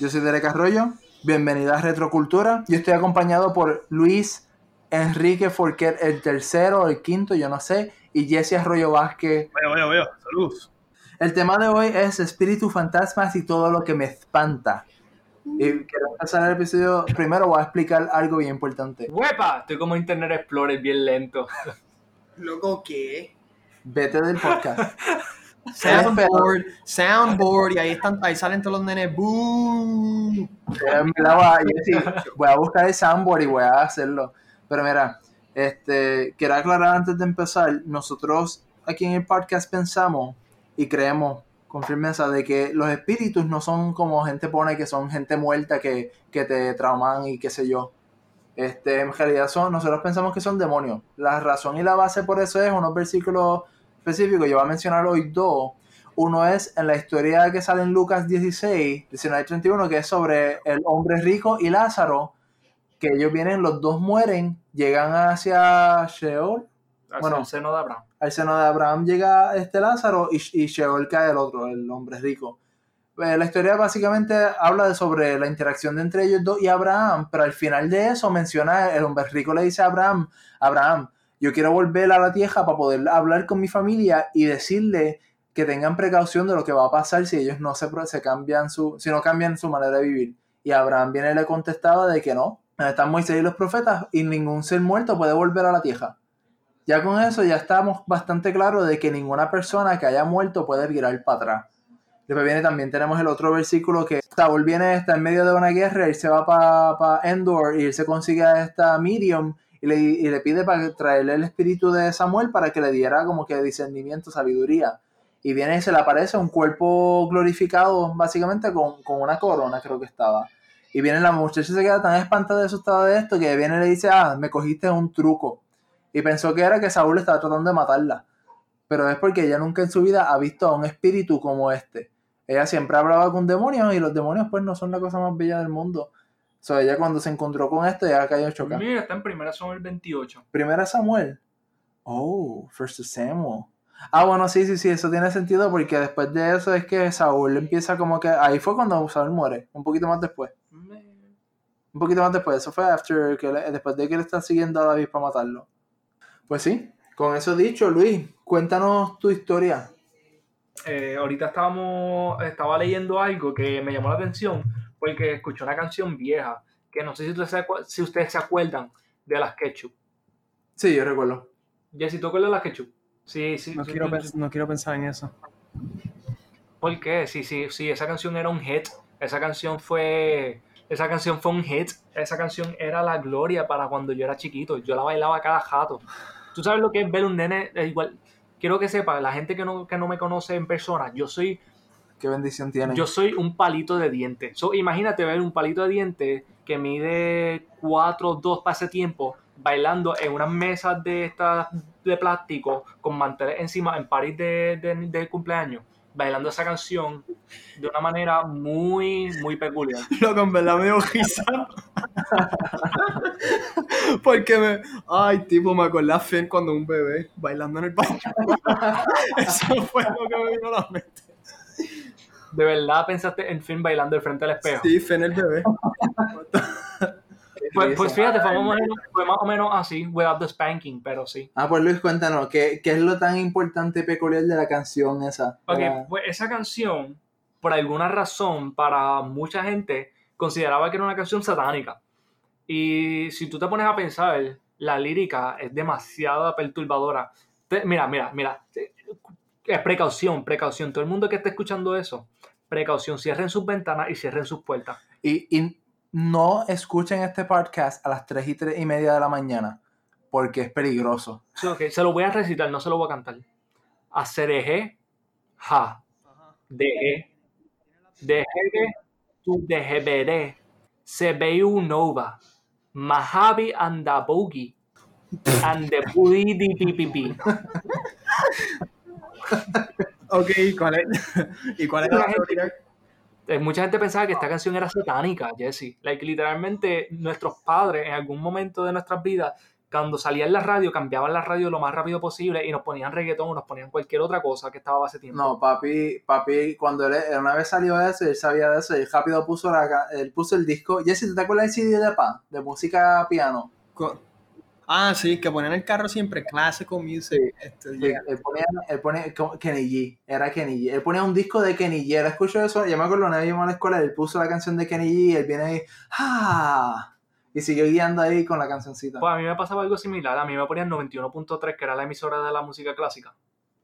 Yo soy Derek Arroyo, bienvenida a Retrocultura. Yo estoy acompañado por Luis Enrique Forquer, el tercero, el quinto, yo no sé, y Jesse Arroyo Vázquez. Veo, veo, veo. Salud. El tema de hoy es espíritus, fantasmas y todo lo que me espanta. Y quiero empezar el episodio. Primero voy a explicar algo bien importante. ¡Huepa! Estoy como Internet Explorer bien lento. Loco, ¿qué? Vete del podcast. Soundboard, soundboard, y ahí están, ahí salen todos los nenes. ¡Boo! En verdad voy a, Jesse, voy a buscar el soundboard y voy a hacerlo. Pero mira, este, quiero aclarar antes de empezar, nosotros aquí en el podcast pensamos y creemos con firmeza de que los espíritus no son como gente pone que son gente muerta que, que te trauman y qué sé yo. Este, en realidad son, nosotros pensamos que son demonios. La razón y la base por eso es unos versículos específicos. Yo voy a mencionar hoy dos. Uno es en la historia que sale en Lucas 16, 19 y 31, que es sobre el hombre rico y Lázaro, que ellos vienen, los dos mueren, llegan hacia Sheol, Hacia Bueno. seno de Abraham. al seno de Abraham llega este Lázaro y, y Sheol cae el otro, el hombre rico. Eh, la historia básicamente habla de sobre la interacción de entre ellos dos y Abraham, pero al final de eso menciona el hombre rico le dice a Abraham, Abraham, yo quiero volver a la tierra para poder hablar con mi familia y decirle que tengan precaución de lo que va a pasar si ellos no se, cambian su, si no cambian su manera de vivir. Y Abraham viene y le contestaba de que no, están Moisés y los profetas y ningún ser muerto puede volver a la tierra. Ya con eso ya estamos bastante claros de que ninguna persona que haya muerto puede virar para atrás. Después viene también tenemos el otro versículo que Saúl viene, está en medio de una guerra, él se va para Endor y él se consigue a esta Miriam y le, y pide para traerle el espíritu de Samuel para que le diera como que discernimiento, sabiduría. Y viene y se le aparece un cuerpo glorificado básicamente con, con una corona creo que estaba. Y viene la muchacha se queda tan espantada de asustada de esto que viene y le dice, ah, me cogiste un truco. Y pensó que era que Saúl estaba tratando de matarla. Pero es porque ella nunca en su vida ha visto a un espíritu como este. Ella siempre hablaba con demonios y los demonios pues no son la cosa más bella del mundo. So, ella cuando se encontró con esto ya cayó chocada. Mira, está en primera son el 28. Primera Samuel. Oh, First Samuel. Ah, bueno, sí, sí, sí, eso tiene sentido porque después de eso es que Saúl empieza como que... Ahí fue cuando Saúl muere, un poquito más después. Un poquito más después, eso fue after que le- después de que le está siguiendo a David para matarlo. Pues sí, con eso dicho, Luis, cuéntanos tu historia. Eh, ahorita estábamos, estaba leyendo algo que me llamó la atención porque escuché una canción vieja que no sé si ustedes se, acu- si ustedes se acuerdan de las Ketchup. Sí, yo recuerdo. Jessy, ¿tú acuerdas de las Ketchup? Sí, sí. No sí, quiero, sí, no quiero pensar en eso. ¿Por qué? Sí, sí, sí, esa canción era un hit. Esa canción fue. Esa canción fue un hit. Esa canción era la gloria para cuando yo era chiquito. Yo la bailaba cada jato. ¿Tú sabes lo que es ver un nene? Eh, igual, quiero que sepa, la gente que no, que no me conoce en persona, yo soy, Qué bendición tiene. yo soy un palito de diente. So, imagínate ver un palito de diente que mide 4 2 para ese tiempo, bailando en unas mesas de estas de plástico con manteles encima en París de, de, de cumpleaños, bailando esa canción de una manera muy, muy peculiar. Loco, en verdad me dio risa. Porque me. Ay, tipo, me acordé a Finn cuando un bebé bailando en el baño. Eso fue lo que me vino a la mente. ¿De verdad pensaste en fin bailando al frente del espejo? Sí, Finn el bebé. Pues, pues fíjate, fue más, o menos, fue más o menos así, without the spanking, pero sí. Ah, pues Luis, cuéntanos, ¿qué, qué es lo tan importante y peculiar de la canción esa? Ok, Para- pues esa canción, por alguna razón, para mucha gente, consideraba que era una canción satánica. Y si tú te pones a pensar, la lírica es demasiado perturbadora. Te- mira, mira, mira. Es precaución, precaución. Todo el mundo que esté escuchando eso, precaución. Cierren sus ventanas y cierren sus puertas. Y, y no escuchen este podcast a las 3 y, 3 y media de la mañana, porque es peligroso. Sí, ok, Se lo voy a recitar, no se lo voy a cantar. Acereje, ja, deje, deje, tu dejeberé, se veu nova, mahabi andabogi, andepudi di pipipi. Ok, ¿y cuál es? ¿Y cuál es la teoría? Eh, Mucha gente pensaba que esta canción era satánica, Jesse. Like, literalmente, nuestros padres en algún momento de nuestras vidas cuando salía en la radio, cambiaban la radio lo más rápido posible y nos ponían reggaetón o nos ponían cualquier otra cosa que estaba hace tiempo. No, papi, papi, cuando él, una vez salió eso, él sabía de eso, y rápido puso, la, él puso el disco. Jesse, ¿tú te acuerdas del CD de Pan? De música piano. Ah, sí, que ponían el carro siempre clásico music. Este, Sí, él ponía, él ponía Kenny G, era Kenny G. Él ponía un disco de Kenny G, él escuchó eso, yo me acuerdo una vez a la escuela, él puso la canción de Kenny G y él viene ahí, ¡ah! Y siguió guiando ahí con la cancioncita. Pues a mí me pasaba algo similar. A mí me ponían 91.3, que era la emisora de la música clásica.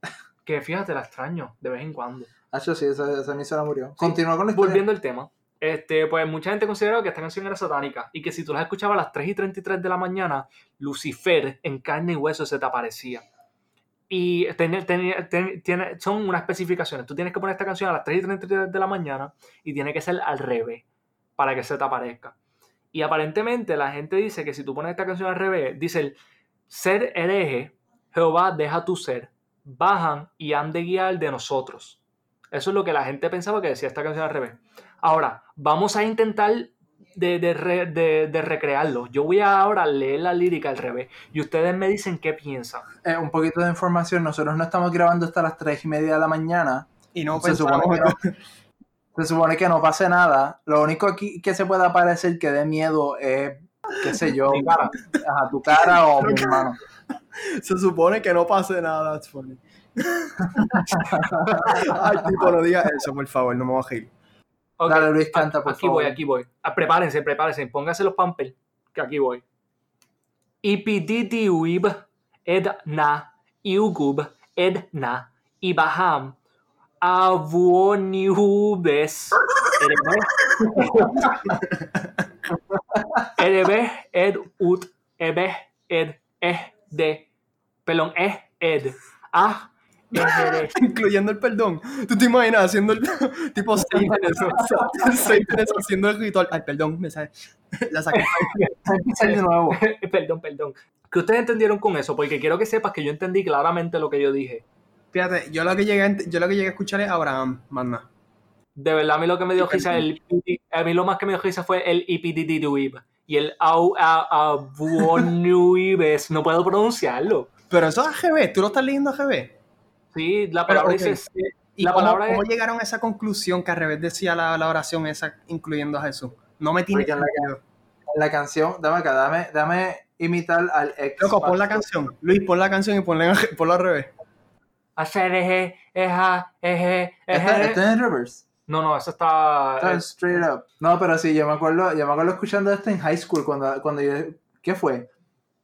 Que fíjate, la extraño de vez en cuando. Hacho, sí, esa, esa emisora murió. Continúa con la historia. Volviendo al tema, este, pues mucha gente consideraba que esta canción era satánica y que si tú las escuchabas a las 3 y 33 de la mañana, Lucifer en carne y hueso se te aparecía. Y ten- ten- ten- son unas especificaciones. Tú tienes que poner esta canción a las 3 y 33 de la mañana y tiene que ser al revés para que se te aparezca. Y aparentemente la gente dice que si tú pones esta canción al revés, dice el ser hereje, Jehová deja tu ser, bajan y han de guiar de nosotros. Eso es lo que la gente pensaba que decía esta canción al revés. Ahora, vamos a intentar de, de re- de- de recrearlo. Yo voy a ahora leer la lírica al revés y ustedes me dicen qué piensan. Eh, un poquito de información, nosotros no estamos grabando hasta las 3 y media de la mañana. Y no Se supone, que no, se supone que no pase nada. Lo único aquí que se puede aparecer que dé miedo es, qué sé yo, Mi cara. ajá, tu cara o mi hermano. Se supone que no pase nada, that's funny. Ay, tipo, no digas eso, por favor, no me voy a reír. Ok, Dale, Luis, a- canta, por aquí favor. voy, aquí voy. Ah, prepárense, prepárense. Pónganse los pampers, que aquí voy. Ipiditi uib edna iugub edna ibaham avuoniubes erebe ed ut ebe ed eh de pelón eh ed ah Incluyendo el perdón. ¿Tú te imaginas haciendo el tipo Satanist, Satanist haciendo el ritual? Ay, perdón, me sale. La saqué. Empezar de nuevo. perdón, perdón. ¿Qué ustedes entendieron con eso? Porque quiero que sepas que yo entendí claramente lo que yo dije. Fíjate, yo lo que llegué a, yo lo que llegué a escuchar es Abraham, manda. De verdad, a mí lo que me dio risa, el, a mí lo más que me dio risa fue el ipidididuib y el au a. No puedo pronunciarlo. Pero eso es AGB, ¿tú lo estás leyendo AGB? Sí, la Pero, palabra dice. ¿Y La cómo, palabra cómo es- llegaron a esa conclusión que al revés decía la, la oración esa, incluyendo a Jesús? No me tiene en la- canción, dame acá, dame, dame imitar al ex. Loco, pon la canción. Luis, pon la canción y ponla, ponla al revés. Hacer eje, eja, eje, eje. está en reverse. No, no, eso está. Está eh, straight up. No, pero sí, yo me acuerdo, yo me acuerdo escuchando esto en high school cuando, cuando yo, ¿qué fue?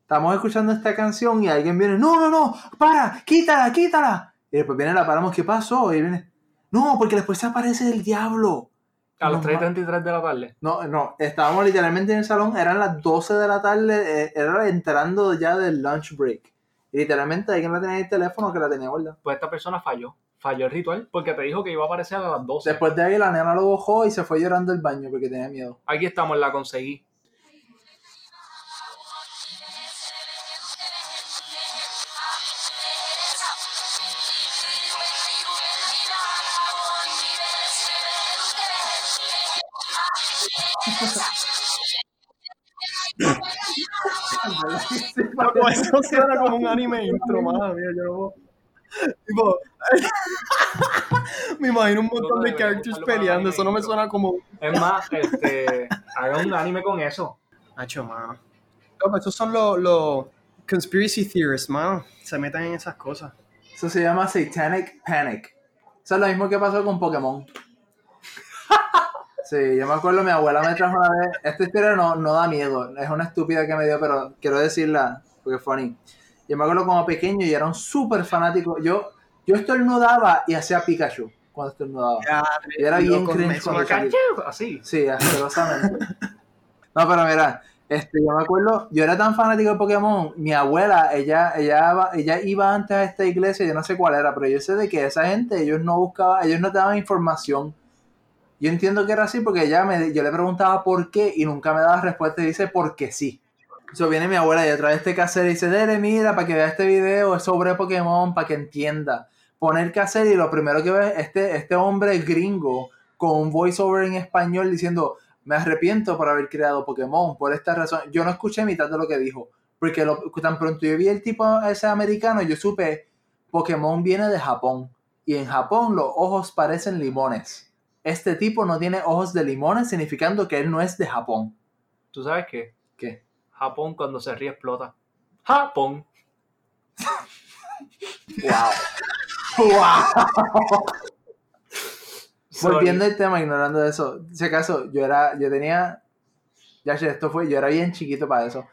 Estamos escuchando esta canción y alguien viene, no, no, no, para, quítala, quítala. Y después viene, la paramos, ¿qué pasó? Y viene, no, porque después se aparece el diablo. a las No, 3.33 de la tarde. No, no, estábamos literalmente en el salón, eran las 12 de la tarde, eh, era entrando ya del lunch break. Y literalmente alguien la tenía en el teléfono que la tenía guardada. Pues esta persona falló. Falló el ritual porque te dijo que iba a aparecer a las 12. Después de ahí la nena lo bajó y se fue llorando al baño porque tenía miedo. Aquí estamos, la conseguí. Loco, eso suena como un anime intro, madre mía, yo no puedo- Tipo, me imagino un montón de characters peleando, eso no me suena como... Es más, este, haga un anime con eso. Nacho, mano. Loco, esos son los, los conspiracy theorists, mano. Se meten en esas cosas. Eso se llama Satanic Panic. Eso es lo mismo que pasó con Pokémon. Sí, yo me acuerdo, mi abuela me trajo una vez. Esta historia no, no da miedo, es una estúpida que me dio, pero quiero decirla es funny. Yo me acuerdo como pequeño y era un súper fanático. Yo, yo estornudaba y hacía Pikachu cuando estornudaba. Y era bien cringe cuando salía. Así. Sí, asquerosamente. No, pero mira, este, yo me acuerdo, yo era tan fanático de Pokémon, mi abuela, ella, ella, ella iba antes a esta iglesia, yo no sé cuál era, pero yo sé de que esa gente, ellos no buscaban, ellos no te daban información. Yo entiendo que era así porque ella me, yo le preguntaba por qué y nunca me daba respuesta y dice porque sí. Eso viene mi abuela y otra vez este cassette y dice, Dele, mira, para que vea este video, es sobre Pokémon, para que entienda. Pone el cassette y lo primero que ve es este, este hombre gringo con un voiceover en español diciendo, me arrepiento por haber creado Pokémon, por esta razón. Yo no escuché mitad de lo que dijo, Porque lo- tan pronto yo vi el tipo ese americano, yo supe, Pokémon viene de Japón. Y en Japón los ojos parecen limones. Este tipo no tiene ojos de limones, significando que él no es de Japón. ¿Tú sabes qué? Japón cuando se ríe explota. Japón. ¡Wow! ¡Wow! Sorry. Volviendo al tema, ignorando eso. Si acaso, yo era, yo tenía, ya sé, esto fue, yo era bien chiquito para eso.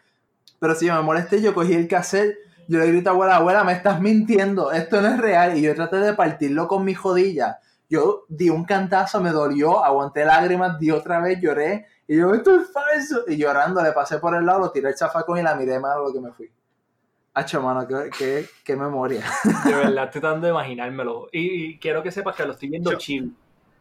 Pero si me molesté, yo cogí el cassette, yo le grito a abuela, abuela, me estás mintiendo, esto no es real. Y yo traté de partirlo con mi jodilla. Yo di un cantazo, me dolió, aguanté lágrimas, di otra vez, lloré. Y yo, esto es falso. Y llorando, le pasé por el lado, lo tiré el zafacón y la miré a lo que me fui. Hacho, mano, qué, qué, qué memoria. De verdad, estoy tratando de imaginármelo. Y, y quiero que sepas que lo estoy viendo Yo- chill.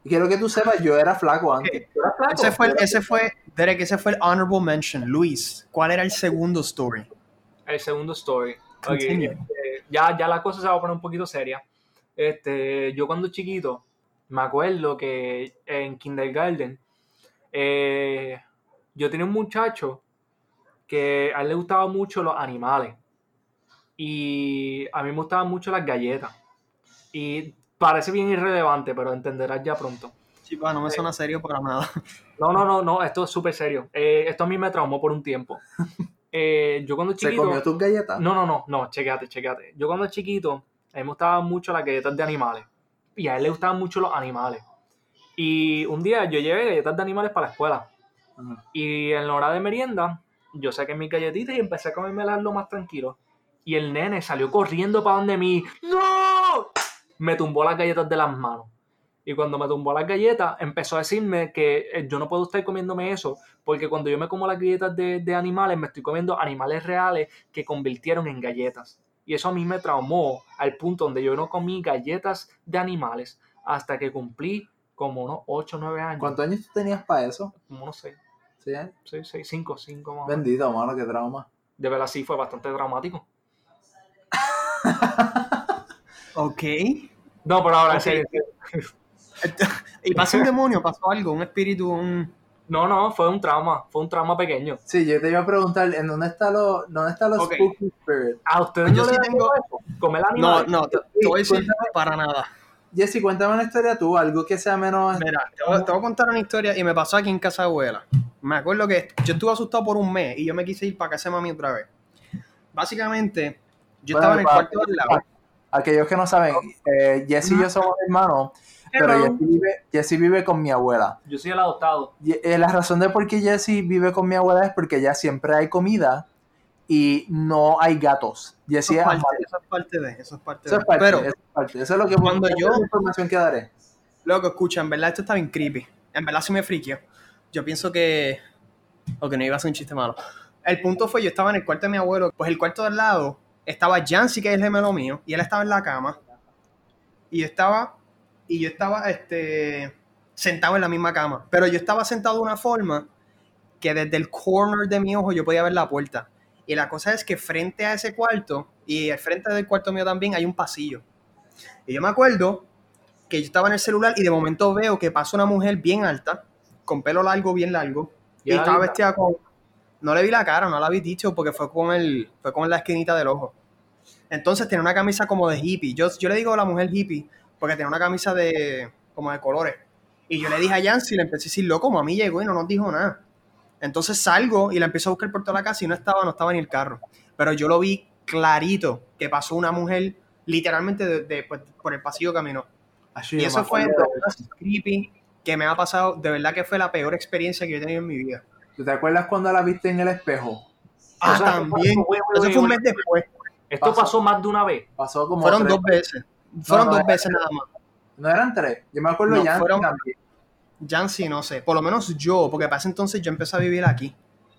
Y quiero que tú sepas, yo era flaco antes. ¿Tú eras flaco? Ese fue, el- ese fue, Derek, ese fue el honorable mention. Luis, ¿cuál era el segundo story? El segundo story. Ok, Continue. este, ya, ya la cosa se va a poner un poquito seria. Este, yo cuando chiquito, me acuerdo que en kindergarten, eh, yo tenía un muchacho que a él le gustaban mucho los animales. Y a mí me gustaban mucho las galletas. Y parece bien irrelevante, pero entenderás ya pronto. Sí, pa, no me suena serio para nada. No, no, no, no, esto es súper serio. Eh, esto a mí me traumó por un tiempo. Eh, yo cuando ¿Se chiquito... comió tus galletas? No, no, no, no, chequéate, chequéate. Yo cuando chiquito, a mí me gustaban mucho las galletas de animales. Y a él le gustaban mucho los animales. Y un día yo llevé galletas de animales para la escuela. Y en la hora de merienda, yo saqué mis galletitas y empecé a comérmelas lo más tranquilo. Y el nene salió corriendo para donde mí. ¡No! Me tumbó las galletas de las manos. Y cuando me tumbó las galletas, empezó a decirme que eh, yo no puedo estar comiéndome eso, porque cuando yo me como las galletas de, de animales, me estoy comiendo animales reales que convirtieron en galletas. Y eso a mí me traumó al punto donde yo no comí galletas de animales hasta que cumplí como unos 8 o 9 años. ¿Cuántos años tú tenías para eso? Como no sé, ¿Sí? eh? 6, 6, 5, 5 más. Bendito, mano, qué trauma. De verdad sí fue bastante dramático. Ok. No, pero ahora en Ok. serio, en serio. Y pasó un demonio, pasó algo, un espíritu, un... No, no, fue un trauma, fue un trauma pequeño. Sí, yo te iba a preguntar, ¿en dónde está los, dónde están los Ok. Spooky Spirit? A ustedes yo no sí tengo- comer No, animales. no, te, te voy a decir para nada. Jesse, cuéntame una historia tú, algo que sea menos... Mira, te voy, te voy a contar una historia y me pasó aquí en casa de abuela. Me acuerdo que yo estuve asustado por un mes y yo me quise ir para casa de mami otra vez. Básicamente, yo Bueno, estaba en el cuarto del lado. Aquellos que no saben, eh, Jesse y yo somos hermanos, pero. Jesse vive, Jesse vive con mi abuela. Yo soy el adoptado. Y, eh, la razón de por qué Jesse vive con mi abuela es porque ya siempre hay comida y no hay gatos. Jesse Eso es parte, eso es parte de, eso es parte Eso de. es parte, Pero, eso es parte. Eso es lo que cuando yo- la información que daré. loco, escucha, en verdad esto está bien creepy. En verdad sí me friqueó. Yo pienso que... Ok, no iba a ser un chiste malo. El punto fue, yo estaba en el cuarto de mi abuelo, pues el cuarto del lado estaba Jancy, que es el gemelo mío, y él estaba en la cama. Y yo estaba, y yo estaba, este, sentado en la misma cama. Pero yo estaba sentado de una forma que desde el corner de mi ojo yo podía ver la puerta. Y la cosa es que frente a ese cuarto, y al frente del cuarto mío también, hay un pasillo. Y yo me acuerdo que yo estaba en el celular y de momento veo que pasa una mujer bien alta, con pelo largo, bien largo, y estaba vestida con... No le vi la cara, no la vi dicho porque fue con el fue con la esquinita del ojo. Entonces tenía una camisa como de hippie. Yo, yo le digo a la mujer hippie porque tenía una camisa de como de colores. Y yo le dije a Yancy, le empecé a decir, loco, mami llegó y no nos dijo nada. Entonces salgo y la empiezo a buscar por toda la casa y no estaba, no estaba ni el carro. Pero yo lo vi clarito que pasó una mujer literalmente de, de- pues, por el pasillo caminó. Así, Y eso fue de más creepy que me ha pasado. De verdad que fue la peor experiencia que yo he tenido en mi vida. ¿Tú te acuerdas cuando la viste en el espejo? Ah, O sea, también. wait, Eso fue un mes después. Esto Pasó. pasó más de una vez. Pasó como Fueron tres- dos veces. Fueron no, dos veces nada más. No eran tres. Yo me acuerdo No, ya fueron- también. Jancy, no sé. Por lo menos yo, porque para ese entonces yo empecé a vivir aquí.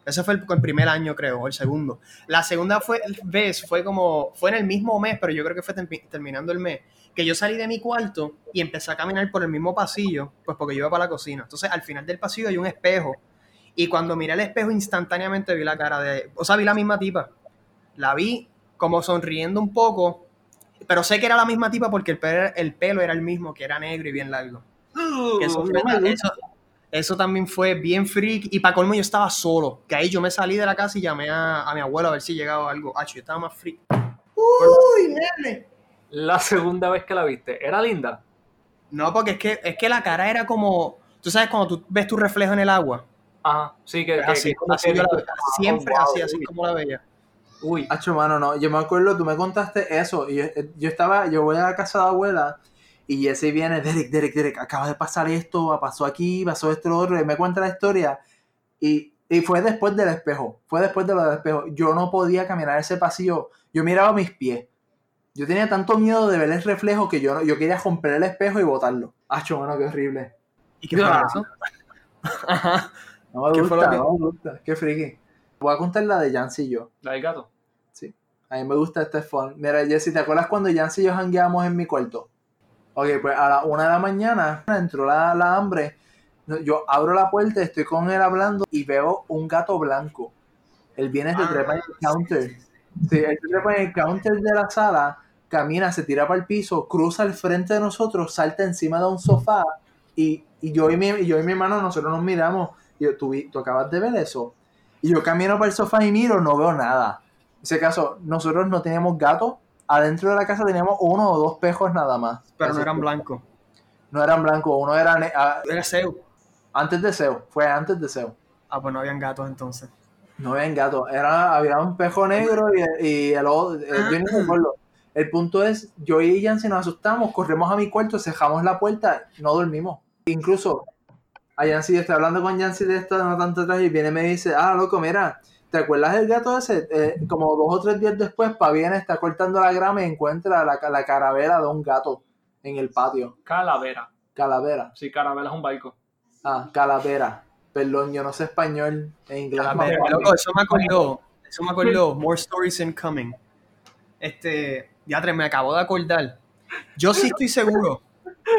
Ese fue el, primer año, creo, el segundo. La segunda fue, vez fue como, fue en el mismo mes, pero yo creo que fue termi- terminando el mes, que yo salí de mi cuarto y empecé a caminar por el mismo pasillo, pues porque yo iba para la cocina. Entonces, al final del pasillo hay un espejo. Y cuando miré el espejo, instantáneamente vi la cara de. O sea, vi la misma tipa. La vi como sonriendo un poco, pero sé que era la misma tipa porque el el pelo era el mismo, que era negro y bien largo. Que eso, fue, también fue bien freak. Y para colmo yo estaba solo. Que ahí yo me salí de la casa y llamé a, a mi abuelo a ver si llegaba algo. Ah, yo estaba más freak. ¡Uy, nene! La segunda vez que la viste, ¿era linda? No, porque es que, es que la cara era como. Tú sabes cuando tú ves tu reflejo en el agua. Ajá, sí, que, que- Así, que- así yo la- siempre Oh, wow, así, así uy. como la veía. Uy, Hacho, mano, no. Yo me acuerdo, tú me contaste eso. Y yo, yo estaba, yo voy a la casa de abuela y Jesse viene, Derek, Derek, Derek, acaba de pasar esto, pasó aquí, pasó esto, lo otro. Y me cuenta la historia. Y, y fue después del espejo. Fue después de lo del espejo. Yo no podía caminar ese pasillo. Yo miraba mis pies. Yo tenía tanto miedo de ver el reflejo que yo, no- yo quería romper el espejo y botarlo. Hacho, mano, qué horrible. ¿Y qué fue Ah. eso? Ajá. No me ¿Qué fue gusta, lo que- no me gusta. Qué friki. Voy a contar la de Jancy y yo. la del gato. A mí me gusta este fun. Mira, Jessy, ¿te acuerdas cuando Jancy y yo jangueamos en mi cuarto? Ok, pues a la una de la mañana entró la, la hambre. Yo abro la puerta, estoy con él hablando y veo un gato blanco. Él viene, se Ah, trepa en el counter. Sí, él se trepa en el counter de la sala, camina, se tira para el piso, cruza al frente de nosotros, salta encima de un sofá y, y yo, y mi, y yo y mi hermano, nosotros nos miramos. Y yo, ¿tú, ¿tú acabas de ver eso? Y yo camino para el sofá y miro, no veo nada. En ese caso, nosotros no teníamos gato. Adentro de la casa teníamos uno o dos pejos nada más. Pero no eran blancos. No eran blancos, uno era ah, Era Zeus. antes de SEO, fue antes de SEO. Ah, pues no habían gatos entonces. No había gato, era, había un pejo negro y, y el otro, eh, yo. El punto es, yo y Jancy nos asustamos, corremos a mi cuarto, cerramos la puerta, no dormimos. Incluso, a Jancy, yo estoy hablando con Jancy de esto no tanto atrás y viene y me dice, ah, loco, mira, ¿te acuerdas del gato ese? Eh, como dos o tres días después, Pa viene, está cortando la grama y encuentra la, la caravera de un gato en el patio. Calavera. Calavera. Sí, caravera es un barco. Ah, calavera. Perdón, yo no sé español. En inglés. Calavera. Loco, eso me acordó. Eso me acordó. More stories incoming. Este, ya me acabo de acordar. Yo sí estoy seguro.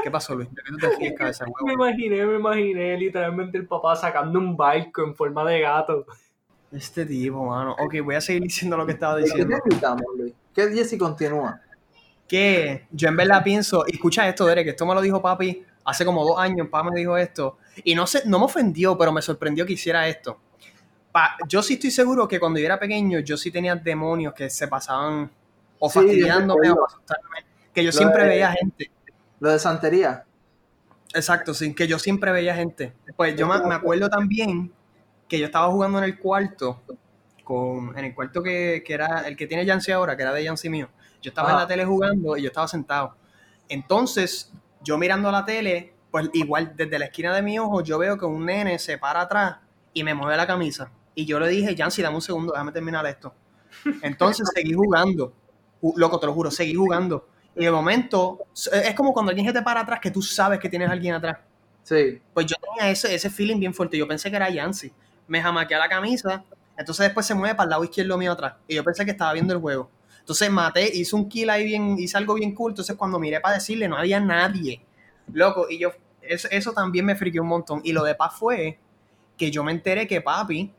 ¿Qué pasó, Luis? ¿De qué tú te ríes, cabeza, Me imaginé, me imaginé literalmente el papá sacando un barco en forma de gato. Este tipo, mano. Ok, voy a seguir diciendo lo que estaba ¿De qué diciendo. te invitamos, Luis? ¿Qué Jessy continúa? que yo en verdad pienso, y escucha esto, Derek, esto me lo dijo papi hace como dos años, papá me dijo esto, y no sé, no me ofendió, pero me sorprendió que hiciera esto. Pa- yo sí estoy seguro que cuando yo era pequeño, yo sí tenía demonios que se pasaban o Sí, fastidiándome o asustarme, que yo Lo siempre de- veía gente. Lo de santería. Exacto, sí, que yo siempre veía gente. Pues yo me, me acuerdo también que yo estaba jugando en el cuarto, con, en el cuarto que, que era el que tiene Yancy ahora, que era de Yancy mío. Yo estaba en Ajá. la tele jugando y yo estaba sentado. Entonces, yo mirando la tele, pues igual desde la esquina de mi ojo, yo veo que un nene se para atrás y me mueve la camisa. Y yo le dije, Yancy, dame un segundo, déjame terminar esto. Entonces seguí jugando. Ju- Loco, te lo juro, seguí jugando. Y de momento, es como cuando alguien se te para atrás que tú sabes que tienes a alguien atrás. Sí. Pues yo tenía ese, ese feeling bien fuerte. Yo pensé que era Yancy. Me jamaqueé a la camisa. Entonces después se mueve para el lado izquierdo mío atrás. Y yo pensé que estaba viendo el juego. Entonces maté, hice un kill ahí bien, hice algo bien cool. Entonces cuando miré para decirle, no había nadie. Loco, y yo, eso, eso también me friqueó un montón. Y lo de paz fue que yo me enteré que papi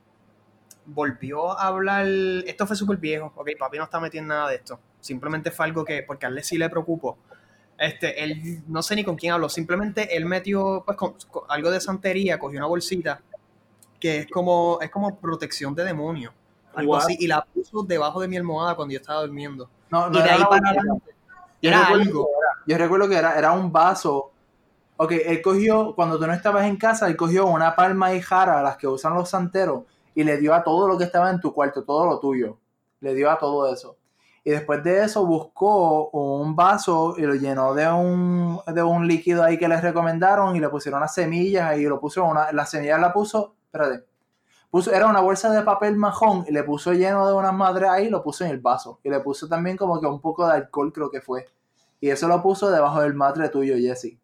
volvió a hablar. Esto fue súper viejo. Ok, papi no está metiendo nada de esto. Simplemente fue algo que, porque a él sí le preocupó. Este, él no sé ni con quién habló, simplemente él metió pues con, con algo de santería, cogió una bolsita que es como es como protección de demonio, algo What? así y la puso debajo de mi almohada cuando yo estaba durmiendo. No, no y de ahí para adelante Yo era recuerdo algo. que era- yo recuerdo que era, era un vaso. Ok, él cogió, cuando tú no estabas en casa, él cogió una palma y jara, las que usan los santeros, y le dio a todo lo que estaba en tu cuarto, todo lo tuyo. Le dio a todo eso. Y después de eso buscó un vaso y lo llenó de un, de un líquido ahí que les recomendaron y le pusieron unas semillas y lo puso, una, las semillas la puso, espérate, puso, era una bolsa de papel majón y le puso lleno de unas madres ahí y lo puso en el vaso. Y le puso también como que un poco de alcohol creo que fue. Y eso lo puso debajo del matre tuyo, Jesse.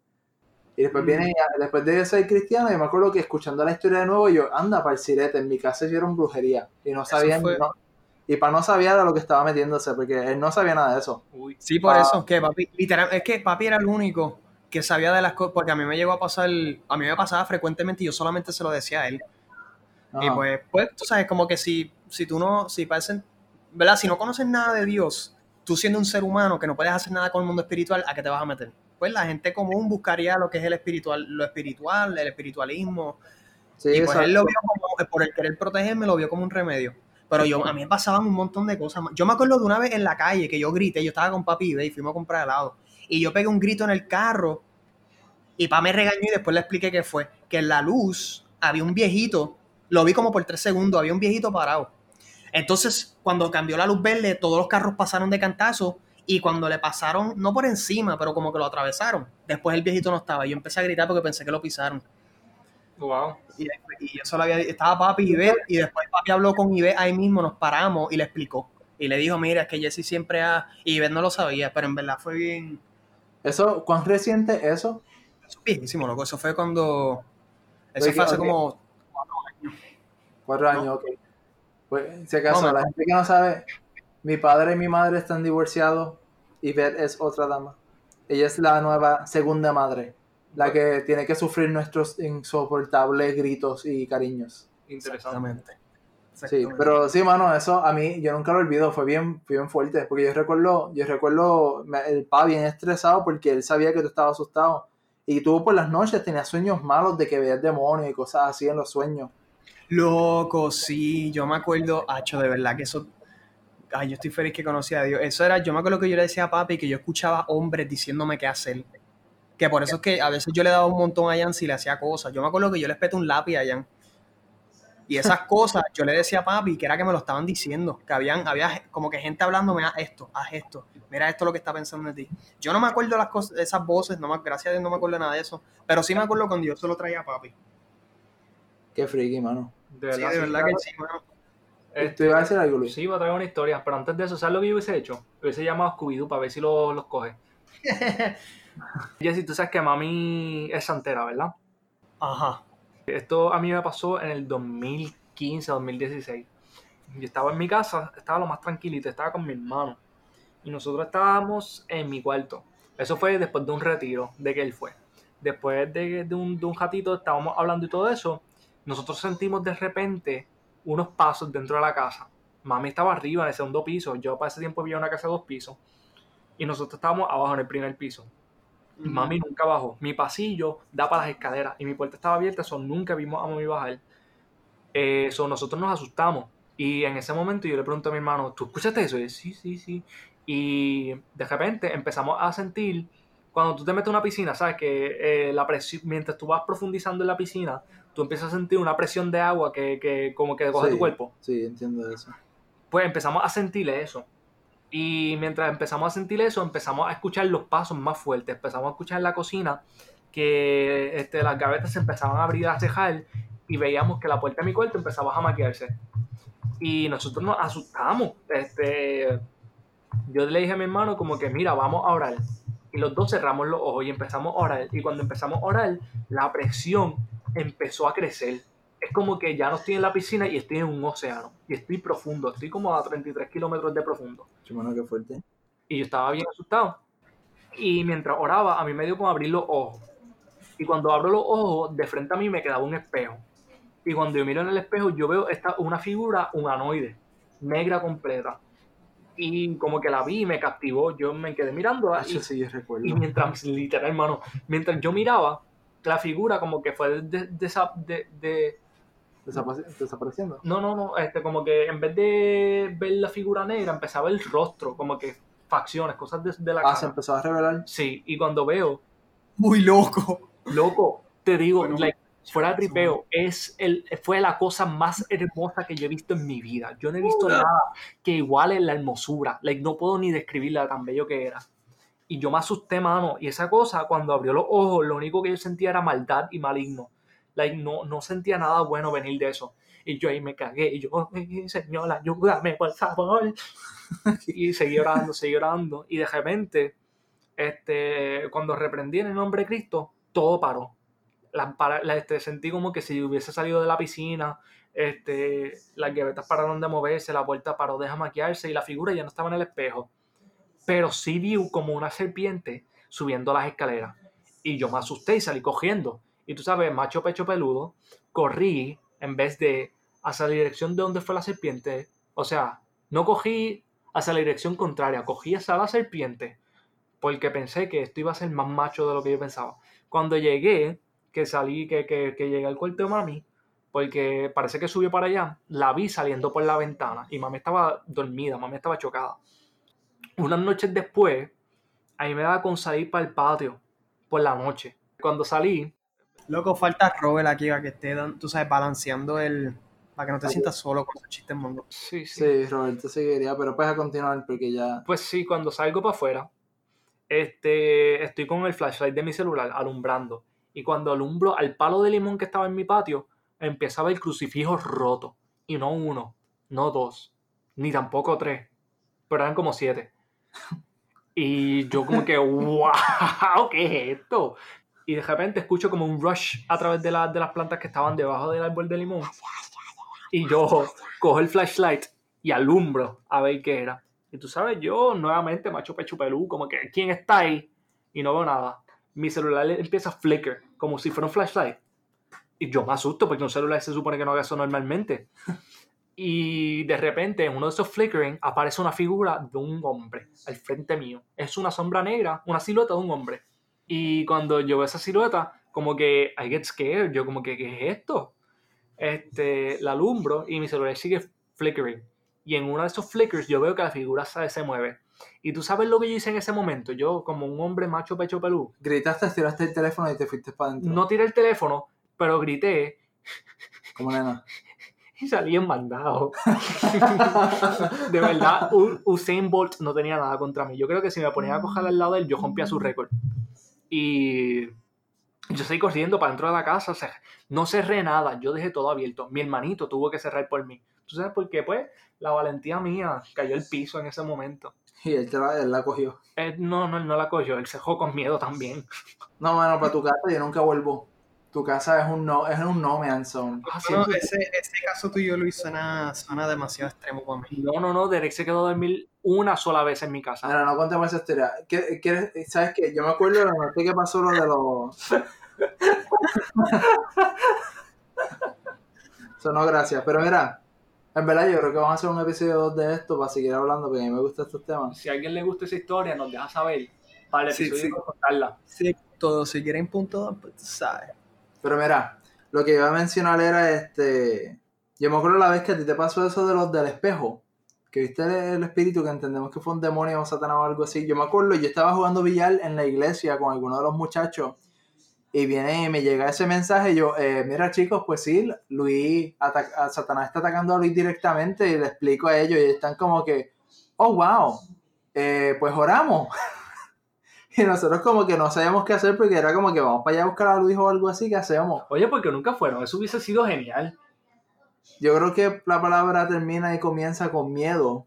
Y después Mm. viene, después de ser cristiano, y me acuerdo que escuchando la historia de nuevo, yo, anda, para el sirete, en mi casa hicieron brujería. Y no sabían, no- y para no sabía de lo que estaba metiéndose, porque él no sabía nada de eso. Uy. Sí, por Ah. eso, que papi, literal, es que papi era el único que sabía de las cosas, porque a mí me llegó a pasar, a mí me pasaba frecuentemente y yo solamente se lo decía a él. Y pues, pues, tú sabes, como que si, si tú no, si parecen, ¿verdad? Si no conoces nada de Dios, tú siendo un ser humano que no puedes hacer nada con el mundo espiritual, ¿a qué te vas a meter? pues la gente común buscaría lo que es el espiritual, lo espiritual, el espiritualismo. Sí, y pues él lo vio como, por el querer protegerme, lo vio como un remedio. Pero yo, a mí me pasaban un montón de cosas. Yo me acuerdo de una vez en la calle que yo grité, yo estaba con papi y fuimos a comprar helado. Y yo pegué un grito en el carro y pa me regañó y después le expliqué qué fue. Que en la luz había un viejito, lo vi como por tres segundos, había un viejito parado. Entonces, cuando cambió la luz verde, todos los carros pasaron de cantazo y cuando le pasaron, no por encima, pero como que lo atravesaron. Después el viejito no estaba. Yo empecé a gritar porque pensé que lo pisaron. Wow. Y, y eso lo había estaba papi y Ivette, y después papi habló con Ivette ahí mismo, nos paramos y le explicó. Y le dijo, mira, es que Jesse siempre ha... Y no lo sabía, pero en verdad fue bien... Eso, ¿cuán reciente eso? Eso es viejísimo, loco. Eso fue cuando... Eso Oye, fue hace como... Cuatro años, ok. Pues, si acaso, No, la gente que no sabe, mi padre y mi madre están divorciados y Beth es otra dama. Ella es la nueva segunda madre, la que tiene que sufrir nuestros insoportables gritos y cariños. Interesante. Sí, pero sí, mano, eso a mí, yo nunca lo olvido, fue bien, fue bien fuerte, porque yo recuerdo, yo recuerdo el pa bien estresado porque él sabía que tú estabas asustado. Y tú por las noches tenías sueños malos de que veías demonios y cosas así en los sueños. Loco, sí, yo me acuerdo, Hacho, de verdad que eso. Ay, yo estoy feliz que conocí a Dios. Eso era, yo me acuerdo que yo le decía a papi que yo escuchaba hombres diciéndome qué hacer. Que por eso es que a veces yo le daba un montón a Jan si le hacía cosas. Yo me acuerdo que yo le espeté un lápiz a Jan. Y esas cosas yo le decía a papi que era que me lo estaban diciendo. Que habían, había como que gente hablándome, haz esto, haz esto. Mira esto lo que está pensando de ti. Yo no me acuerdo las cosas, esas voces, no me, gracias a Dios no me acuerdo nada de eso. Pero sí me acuerdo cuando yo se lo traía a papi. Qué friki, mano. De Sí, de verdad que sí, mano. Este, ¿Te iba a decir algo, Luis? Sí, iba a traer una historia, pero antes de eso, ¿sabes lo que yo hubiese hecho? Hubiese llamado a Scooby-Doo para ver si lo- los coge. Jessy, tú sabes que mami es santera, ¿verdad? Ajá. Esto a mí me pasó en el 2015, 2016. Yo estaba en mi casa, estaba lo más tranquilito, estaba con mi hermano. Y nosotros estábamos en mi cuarto. Eso fue después de un retiro, de que él fue. Después de, de un, de un ratito estábamos hablando y todo eso, nosotros sentimos de repente unos pasos dentro de la casa. Mami estaba arriba en el segundo piso, yo para ese tiempo vivía en una casa de dos pisos. Y nosotros estábamos abajo en el primer piso. Mami nunca bajó. Mi pasillo da para las escaleras y mi puerta estaba abierta, eso nunca vimos a mami bajar. Eso nosotros nos asustamos. Y en ese momento yo le pregunto a mi hermano, ¿tú escuchaste eso? Y él, sí, sí, sí. Y de repente empezamos a sentir, cuando tú te metes en una piscina, ¿sabes? Que eh, la presión, mientras tú vas profundizando en la piscina, tú empiezas a sentir una presión de agua que, que como que coge Sí. tu cuerpo. Sí, entiendo eso. Pues empezamos a sentir eso. Y mientras empezamos a sentir eso, empezamos a escuchar los pasos más fuertes. Empezamos a escuchar en la cocina que este, las gavetas se empezaban a abrir a cejar y veíamos que la puerta de mi cuarto empezaba a maquillarse. Y nosotros nos asustamos. Este, yo le dije a mi hermano como que, mira, vamos a orar. Y los dos cerramos los ojos y empezamos a orar. Y cuando empezamos a orar, la presión empezó a crecer. Es como que ya no estoy en la piscina y estoy en un océano. Y estoy profundo. Estoy como a 33 kilómetros de profundo. Chumano, qué fuerte. Y yo estaba bien asustado. Y mientras oraba, a mí me dio como abrir los ojos. Y cuando abro los ojos, de frente a mí me quedaba un espejo. Y cuando yo miro en el espejo, yo veo esta, una figura humanoide, negra completa. Y como que la vi y me captivó. Yo me quedé mirando. Y, sí, yo recuerdo. y mientras, literal, hermano, mientras yo miraba, la figura como que fue de, de, de- de- Desapare- Desapareciendo. no, no, no, este, como que en vez de ver la figura negra, empezaba el rostro, como que facciones, cosas de, de la Ah, se cara. empezó a revelar. Sí, y cuando veo, Muy loco. loco, te digo, Bueno, like, fuera de tripeo, es el, fue la cosa más hermosa que yo he visto en mi vida. Yo no he visto nada que iguale la hermosura. Like, no puedo ni describirla tan bello que era. Y yo me asusté, mano. Y esa cosa, cuando abrió los ojos, lo único que yo sentía era maldad y maligno. Like, no, no sentía nada bueno venir de eso. Y yo ahí me cagué. Y yo, "Ay, señor, ayúdame, por favor. y seguí orando, seguí orando. Y de repente, este, cuando reprendí en el nombre de Cristo, todo paró. La, la- este, sentí como que si hubiese salido de la piscina, este, las gavetas pararon de moverse, la puerta paró de maquillarse y la figura ya no estaba en el espejo. Pero sí vi como una serpiente subiendo las escaleras. Y yo me asusté y salí cogiendo. Y tú sabes, macho pecho peludo, corrí en vez de hacia la dirección de donde fue la serpiente. O sea, no cogí hacia la dirección contraria, cogí hacia la serpiente. porque pensé que esto iba a ser más macho de lo que yo pensaba. Cuando llegué, que salí, que, que, que llegué al cuarto de mami, porque parece que subió para allá, la vi saliendo por la ventana y mami estaba dormida, mami estaba chocada. Unas noches después, a mí me daba con salir para el patio por la noche. Cuando salí, Loco, falta Robert aquí para que esté, tú sabes, balanceando el... Para que no te sientas solo con esos chistes mongos. sí, sí, Sí, Roberto seguiría, pero pues a continuar porque ya. Pues sí, cuando salgo para afuera, este, estoy con el flashlight de mi celular alumbrando. Y cuando alumbro al palo de limón que estaba en mi patio, empieza a ver crucifijos rotos. Y no uno, no dos, ni tampoco tres, pero eran como siete. Y yo como que, wow, ¿qué es esto? Y de repente escucho como un rush a través de, la- de las plantas que estaban debajo del árbol de limón. Y yo cojo el flashlight y alumbro a ver qué era. Y tú sabes, yo nuevamente, macho pecho pelú, como que, ¿quién está ahí? Y no veo nada. Mi celular empieza a flicker, como si fuera un flashlight. Y yo me asusto porque un celular se supone que no haga eso normalmente. Y de repente, en uno de esos flickering, aparece una figura de un hombre al frente mío. Es una sombra negra, una silueta de un hombre. Y cuando yo veo esa silueta, como que I get scared. Yo como que, ¿qué es esto? Este, la alumbro y mi celular sigue flickering. Y en uno de esos flickers yo veo que la figura se, se mueve. Y tú sabes lo que yo hice en ese momento. Yo, como un hombre macho pecho pelú, Gritaste, tiraste el teléfono y te fuiste para adentro. no tiré el teléfono, pero grité Como nena. y salí en mandado. de verdad, Usain Bolt no tenía nada contra mí. Yo creo que si me ponía a coger al lado de él, yo rompía su récord. Y yo seguí corriendo para dentro de la casa. o sea, no cerré nada, yo dejé todo abierto. Mi hermanito tuvo que cerrar por mí. ¿Tú sabes por qué? Pues la valentía mía cayó al piso en ese momento. Y él, te la, él la cogió. Él, no, no, él no la cogió, él se dejó con miedo también. No, mano, para tu casa yo nunca vuelvo. Tu casa es un no, es un no man zone. Ah, No, ese, ese caso tuyo, Luis, suena, suena demasiado extremo para mí. no, no, no, Derek se quedó a dormir una sola vez en mi casa. Mira, no contemos esa historia. ¿Qué- quieres- ¿Sabes qué? Yo me acuerdo de la noche que pasó lo de los. Eso no, gracias. Pero mira, en verdad yo creo que vamos a hacer un episodio 2 de esto para seguir hablando porque a mí me gustan estos temas. Si a alguien le gusta esa historia, nos deja saber para el Sí, episodio sí. contarla. Sí, todo, si quieren punto dos, pues tú sabes. Pero mira, lo que iba a mencionar era este. Yo me acuerdo la vez que a ti te pasó eso de los del espejo. Que viste el, el espíritu que entendemos que fue un demonio o satanás o algo así. Yo me acuerdo, yo estaba jugando billar en la iglesia con alguno de los muchachos. Y viene y me llega ese mensaje. y Yo, eh, mira chicos, pues sí, Luis, Satanás está atacando a Luis directamente. Y le explico a ellos. Y están como que, oh wow, eh, pues oramos. y nosotros como que no sabíamos qué hacer porque era como que vamos para allá a buscar a Luis o algo así. ¿Qué hacemos? Oye, porque nunca fueron, eso hubiese sido genial. Yo creo que la palabra termina y comienza con miedo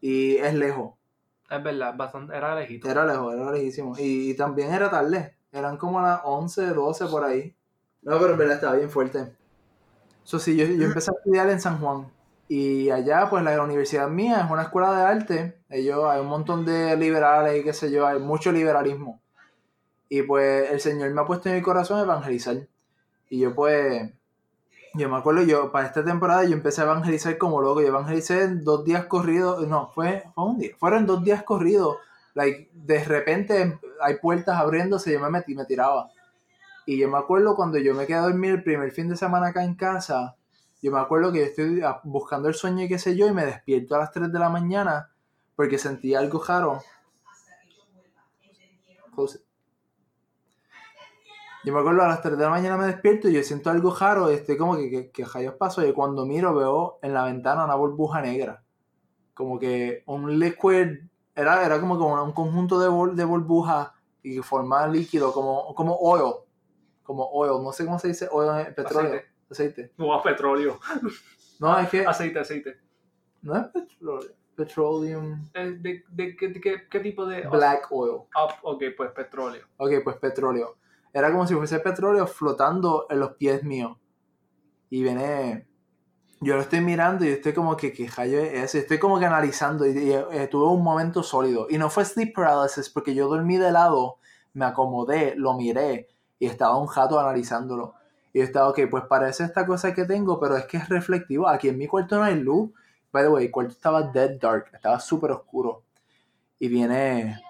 y es lejos. Es verdad, bastante, era lejito. Era lejos, era lejísimo. Y, y también era tarde. Eran como las 11, 12 por ahí. No, pero en verdad estaba bien fuerte. Eso sí, yo, yo empecé a estudiar en San Juan. Y allá, pues la universidad mía es una escuela de arte. Ellos, hay un montón de liberales y qué sé yo, hay mucho liberalismo. Y pues el Señor me ha puesto en mi corazón evangelizar. Y yo pues, yo me acuerdo, yo para esta temporada yo empecé a evangelizar como loco. Yo evangelicé dos días corridos, no, fue, fue un día, fueron dos días corridos. Like, de repente hay puertas abriéndose, yo me metí, me tiraba. Y yo me acuerdo cuando yo me quedé a dormir el primer fin de semana acá en casa, yo me acuerdo que yo estoy buscando el sueño y qué sé yo, y me despierto a las 3 de la mañana porque sentí algo raro. Yo me acuerdo a las 3 de la mañana me despierto y yo siento algo raro y estoy como que, que, que rayos pasó. Y cuando miro veo en la ventana una burbuja negra. Como que un liquid, era, era como, un conjunto de, bol- de burbujas y que formaba líquido, como, como oil. Como oil, no sé cómo se dice oil, petróleo. Aceite. Aceite. Wow, petróleo. No, es que Aceite, aceite. no es petróleo. Petroleum. Eh, ¿De, de, qué- de qué, qué tipo de...? Black oil. Ah, ok, pues petróleo. Ok, pues petróleo. Era como si fuese petróleo flotando en los pies míos. Y viene. Yo lo estoy mirando y estoy como que, ¿qué rayo es? Estoy como que analizando y, y, eh, tuve un momento sólido. Y no fue sleep paralysis porque yo dormí de lado, me acomodé, lo miré y estaba un jato analizándolo. Y estaba, ok, pues parece esta cosa que tengo, pero es que es reflectivo. Aquí en mi cuarto no hay luz. By the way, el cuarto estaba dead dark, estaba súper oscuro. Y viene,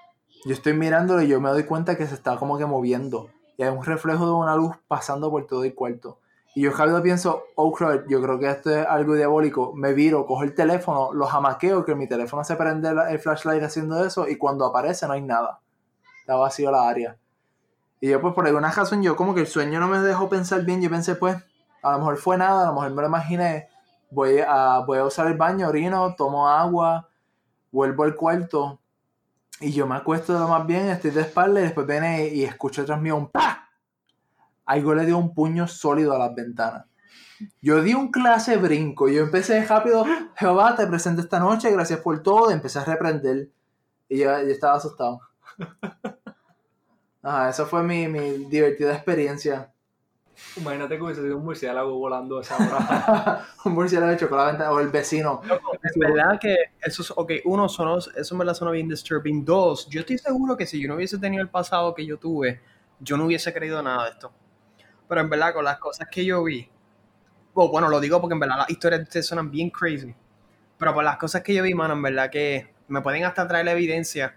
yo estoy mirándolo y yo me doy cuenta que se está como que moviendo. Y hay un reflejo de una luz pasando por todo el cuarto. Y yo rápido pienso, oh crud, yo creo que esto es algo diabólico. Me viro, cojo el teléfono, lo jamaqueo, que mi teléfono se prende el flashlight haciendo eso, y cuando aparece no hay nada. Está vacío la área. Y yo pues por alguna razón yo como que el sueño no me dejó pensar bien, yo pensé pues, a lo mejor fue nada, a lo mejor me lo imaginé. Voy a, voy a usar el baño, orino, tomo agua, vuelvo al cuarto. Y yo me acuesto lo más bien, estoy de espalda y después viene y escucho detrás mío un ¡pa! Algo le dio un puño sólido a las ventanas. Yo di un clase brinco. Yo empecé rápido, Jehová, te presento esta noche, gracias por todo. Y empecé a reprender. Y yo, yo estaba asustado. Ajá, esa fue mi, mi divertida experiencia. Imagínate que hubiese sido un murciélago volando a esa hora. un murciélago la ventana, o el vecino. Es verdad que eso es, ok, uno, sonó, eso en verdad suena bien disturbing. Dos, yo estoy seguro que si yo no hubiese tenido el pasado que yo tuve, yo no hubiese creído nada de esto. Pero en verdad, con las cosas que yo vi, o bueno, lo digo porque en verdad las historias de ustedes suenan bien crazy. Pero por las cosas que yo vi, mano, en verdad que me pueden hasta traer la evidencia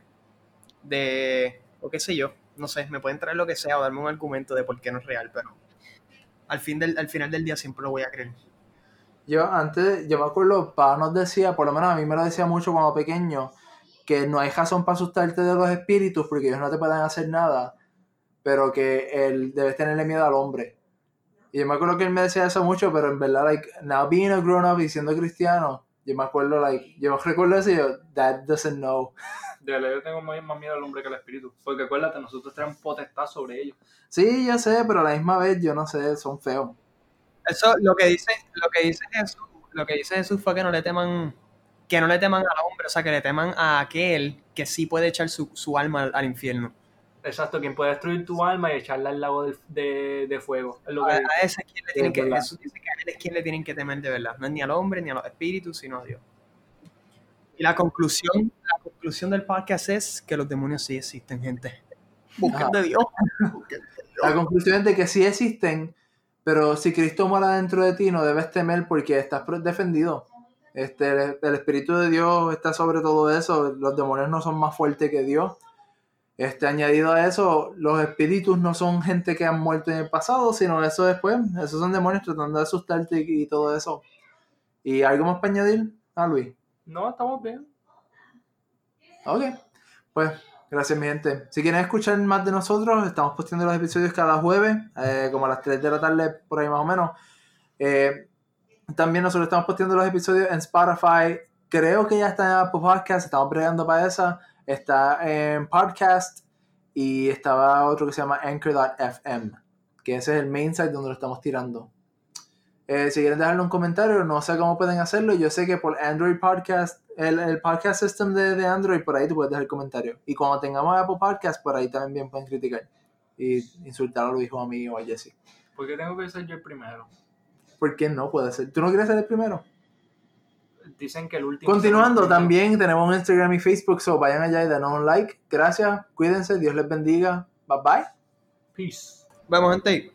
de, o qué sé yo, no sé, me pueden traer lo que sea o darme un argumento de por qué no es real, pero al, fin del, al final del día siempre lo voy a creer. Yo antes, yo me acuerdo, papá nos decía, por lo menos a mí me lo decía mucho cuando pequeño, que no hay razón para asustarte de los espíritus porque ellos no te pueden hacer nada, pero que él debes tenerle miedo al hombre. Y yo me acuerdo que él me decía eso mucho, pero en verdad, like, now being a grown up y siendo cristiano, yo me acuerdo, like, yo recuerdo eso y yo, that doesn't know. De verdad, yo tengo más más miedo al hombre que al espíritu. Porque acuérdate, nosotros tenemos potestad sobre ellos. Sí, yo sé, pero a la misma vez, yo no sé, son feos. Eso, lo que dice, lo que dice Jesús, lo que dice Jesús fue que no le teman, que no le teman al hombre, o sea, que le teman a aquel que sí puede echar su, su alma al, al infierno. Exacto, quien puede destruir tu alma y echarla al lago del- de, de fuego. Es lo A, que a ese es quien le tienen Es que. Jesús dice que a él es quien le tienen que temer de verdad. No es ni al hombre, ni a los espíritus, sino a Dios. Y la conclusión, la conclusión del podcast es que los demonios sí existen, gente. Busquen de Dios. La conclusión es de que sí existen, pero si Cristo mora dentro de ti, no debes temer porque estás defendido. Este, el, el Espíritu de Dios está sobre todo eso. Los demonios no son más fuertes que Dios. Este, añadido a eso, los espíritus no son gente que han muerto en el pasado, sino eso después. Esos son demonios tratando de asustarte y, y todo eso. ¿Y algo más para añadir? Ah, Luis. No, estamos bien. Ok, pues gracias mi gente. Si quieren escuchar más de nosotros, estamos posteando los episodios cada jueves, eh, como a las 3 de la tarde, por ahí más o menos. Eh, también nosotros estamos posteando los episodios en Spotify. Creo que ya está en Apple Podcast, estamos bregando para esa. Está en Podcast y estaba otro que se llama Anchor.fm, que ese es el main site donde lo estamos tirando. Eh, si quieren dejarle un comentario, no sé cómo pueden hacerlo. Yo sé que por Android Podcast, el, el podcast system de, de Android, por ahí tú puedes dejar comentario. Y cuando tengamos Apple Podcast, por ahí también bien pueden criticar. Y insultar a Luis o a mí o a Jesse. ¿Por qué tengo que ser yo el primero? ¿Por qué no puede ser? ¿Tú no quieres ser el primero? Dicen que el último. Continuando, el también tenemos un Instagram y Facebook, so vayan allá y denos un like. Gracias, cuídense, Dios les bendiga. Bye bye. Peace. Vamos, gente.